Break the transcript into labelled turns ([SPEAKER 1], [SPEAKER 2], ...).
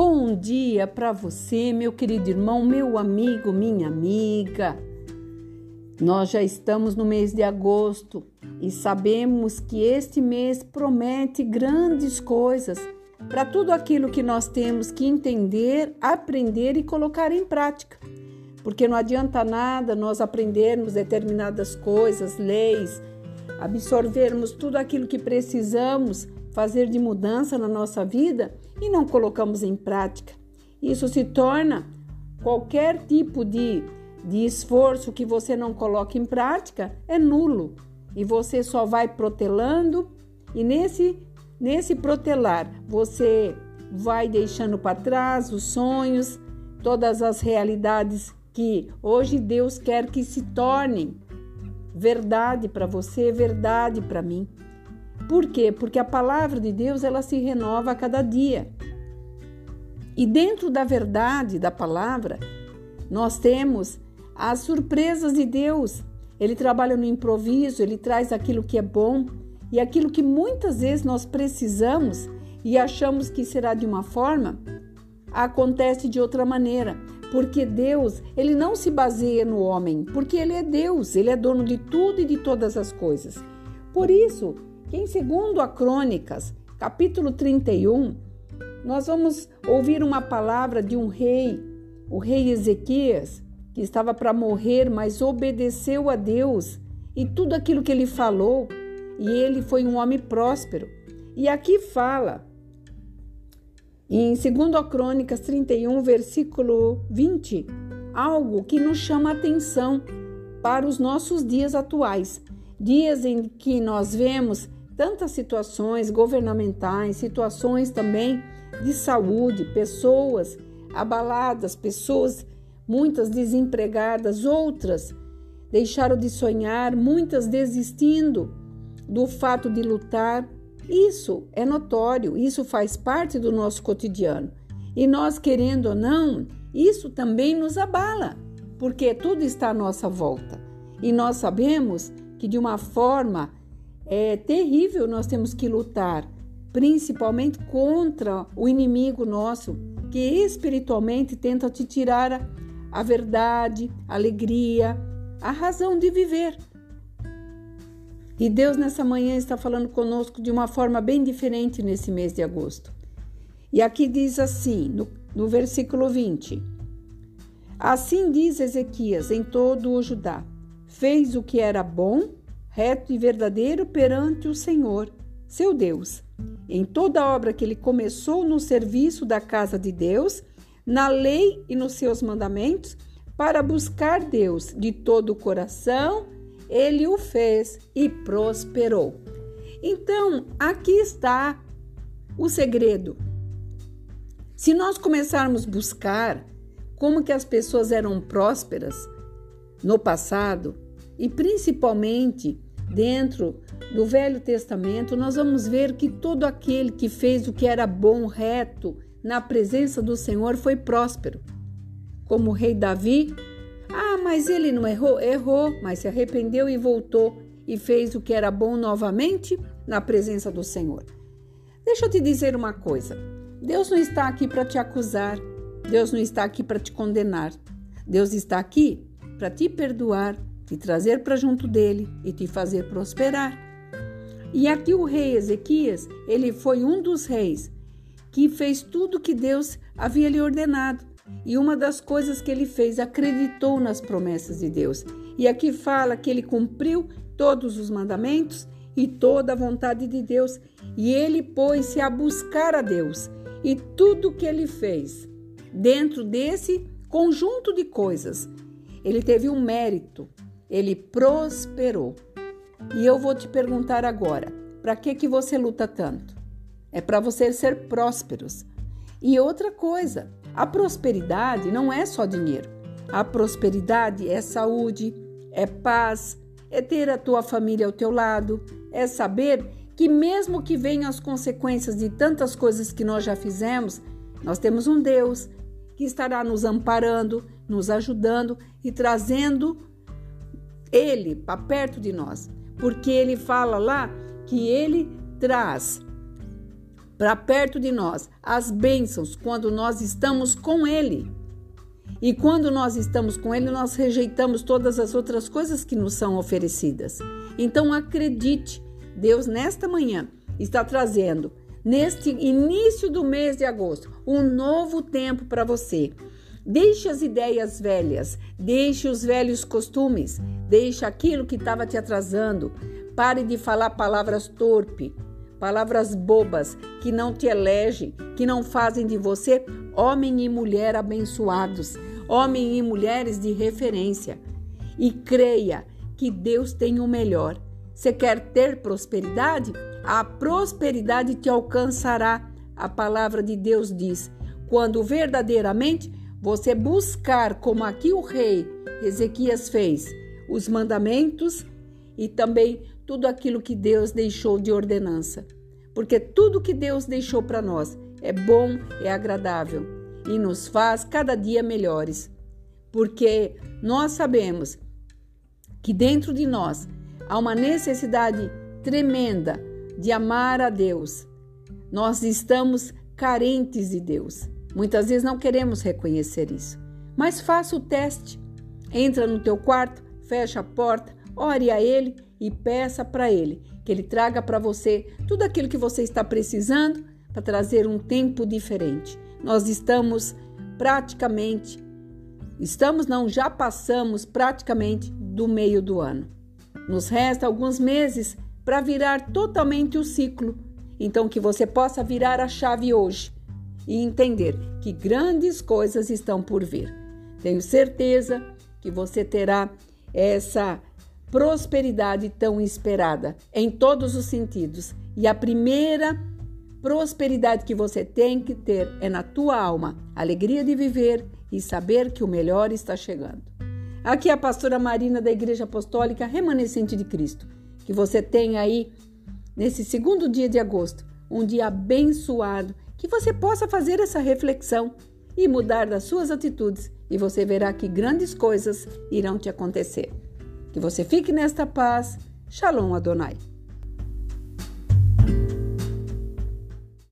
[SPEAKER 1] Bom dia para você, meu querido irmão, meu amigo, minha amiga. Nós já estamos no mês de agosto e sabemos que este mês promete grandes coisas para tudo aquilo que nós temos que entender, aprender e colocar em prática. Porque não adianta nada nós aprendermos determinadas coisas, leis, absorvermos tudo aquilo que precisamos fazer de mudança na nossa vida e não colocamos em prática. Isso se torna qualquer tipo de, de esforço que você não coloca em prática é nulo e você só vai protelando e nesse nesse protelar você vai deixando para trás os sonhos, todas as realidades que hoje Deus quer que se tornem verdade para você, verdade para mim. Por quê? Porque a palavra de Deus ela se renova a cada dia. E dentro da verdade da palavra, nós temos as surpresas de Deus. Ele trabalha no improviso, ele traz aquilo que é bom e aquilo que muitas vezes nós precisamos e achamos que será de uma forma, acontece de outra maneira. Porque Deus, ele não se baseia no homem, porque ele é Deus, ele é dono de tudo e de todas as coisas. Por isso, que em segundo a Crônicas, capítulo 31, nós vamos ouvir uma palavra de um rei, o rei Ezequias, que estava para morrer, mas obedeceu a Deus e tudo aquilo que ele falou, e ele foi um homem próspero. E aqui fala, em 2 Crônicas 31, versículo 20, algo que nos chama a atenção para os nossos dias atuais, dias em que nós vemos tantas situações governamentais, situações também de saúde, pessoas abaladas, pessoas muitas desempregadas, outras deixaram de sonhar, muitas desistindo do fato de lutar. Isso é notório, isso faz parte do nosso cotidiano. E nós, querendo ou não, isso também nos abala, porque tudo está à nossa volta. E nós sabemos que de uma forma é terrível, nós temos que lutar, principalmente contra o inimigo nosso, que espiritualmente tenta te tirar a, a verdade, a alegria, a razão de viver. E Deus nessa manhã está falando conosco de uma forma bem diferente nesse mês de agosto. E aqui diz assim, no, no versículo 20: Assim diz Ezequias em todo o Judá: fez o que era bom reto e verdadeiro perante o Senhor, seu Deus. Em toda a obra que ele começou no serviço da casa de Deus, na lei e nos seus mandamentos, para buscar Deus de todo o coração, ele o fez e prosperou. Então, aqui está o segredo. Se nós começarmos a buscar como que as pessoas eram prósperas no passado e principalmente dentro do Velho Testamento, nós vamos ver que todo aquele que fez o que era bom, reto, na presença do Senhor foi próspero. Como o rei Davi, ah, mas ele não errou? Errou, mas se arrependeu e voltou e fez o que era bom novamente na presença do Senhor. Deixa eu te dizer uma coisa: Deus não está aqui para te acusar, Deus não está aqui para te condenar, Deus está aqui para te perdoar te trazer para junto dele e te fazer prosperar. E aqui o rei Ezequias, ele foi um dos reis que fez tudo que Deus havia lhe ordenado. E uma das coisas que ele fez, acreditou nas promessas de Deus. E aqui fala que ele cumpriu todos os mandamentos e toda a vontade de Deus. E ele pôs-se a buscar a Deus. E tudo que ele fez dentro desse conjunto de coisas, ele teve um mérito ele prosperou. E eu vou te perguntar agora: para que que você luta tanto? É para você ser prósperos. E outra coisa, a prosperidade não é só dinheiro. A prosperidade é saúde, é paz, é ter a tua família ao teu lado, é saber que mesmo que venham as consequências de tantas coisas que nós já fizemos, nós temos um Deus que estará nos amparando, nos ajudando e trazendo ele para perto de nós, porque ele fala lá que ele traz para perto de nós as bênçãos quando nós estamos com Ele. E quando nós estamos com Ele, nós rejeitamos todas as outras coisas que nos são oferecidas. Então acredite, Deus nesta manhã está trazendo, neste início do mês de agosto, um novo tempo para você. Deixe as ideias velhas, deixe os velhos costumes, deixe aquilo que estava te atrasando. Pare de falar palavras torpes, palavras bobas que não te elegem, que não fazem de você homem e mulher abençoados, homem e mulheres de referência. E creia que Deus tem o melhor. Você quer ter prosperidade? A prosperidade te alcançará. A palavra de Deus diz: quando verdadeiramente você buscar, como aqui o rei Ezequias fez, os mandamentos e também tudo aquilo que Deus deixou de ordenança. Porque tudo que Deus deixou para nós é bom, é agradável e nos faz cada dia melhores. Porque nós sabemos que dentro de nós há uma necessidade tremenda de amar a Deus. Nós estamos carentes de Deus. Muitas vezes não queremos reconhecer isso. Mas faça o teste. Entra no teu quarto, fecha a porta, ore a ele e peça para ele que ele traga para você tudo aquilo que você está precisando para trazer um tempo diferente. Nós estamos praticamente estamos não, já passamos praticamente do meio do ano. Nos resta alguns meses para virar totalmente o ciclo. Então que você possa virar a chave hoje e entender que grandes coisas estão por vir. Tenho certeza que você terá essa prosperidade tão esperada em todos os sentidos. E a primeira prosperidade que você tem que ter é na tua alma, alegria de viver e saber que o melhor está chegando. Aqui é a pastora Marina da Igreja Apostólica Remanescente de Cristo. Que você tenha aí, nesse segundo dia de agosto, um dia abençoado que você possa fazer essa reflexão e mudar das suas atitudes, e você verá que grandes coisas irão te acontecer. Que você fique nesta paz. Shalom Adonai.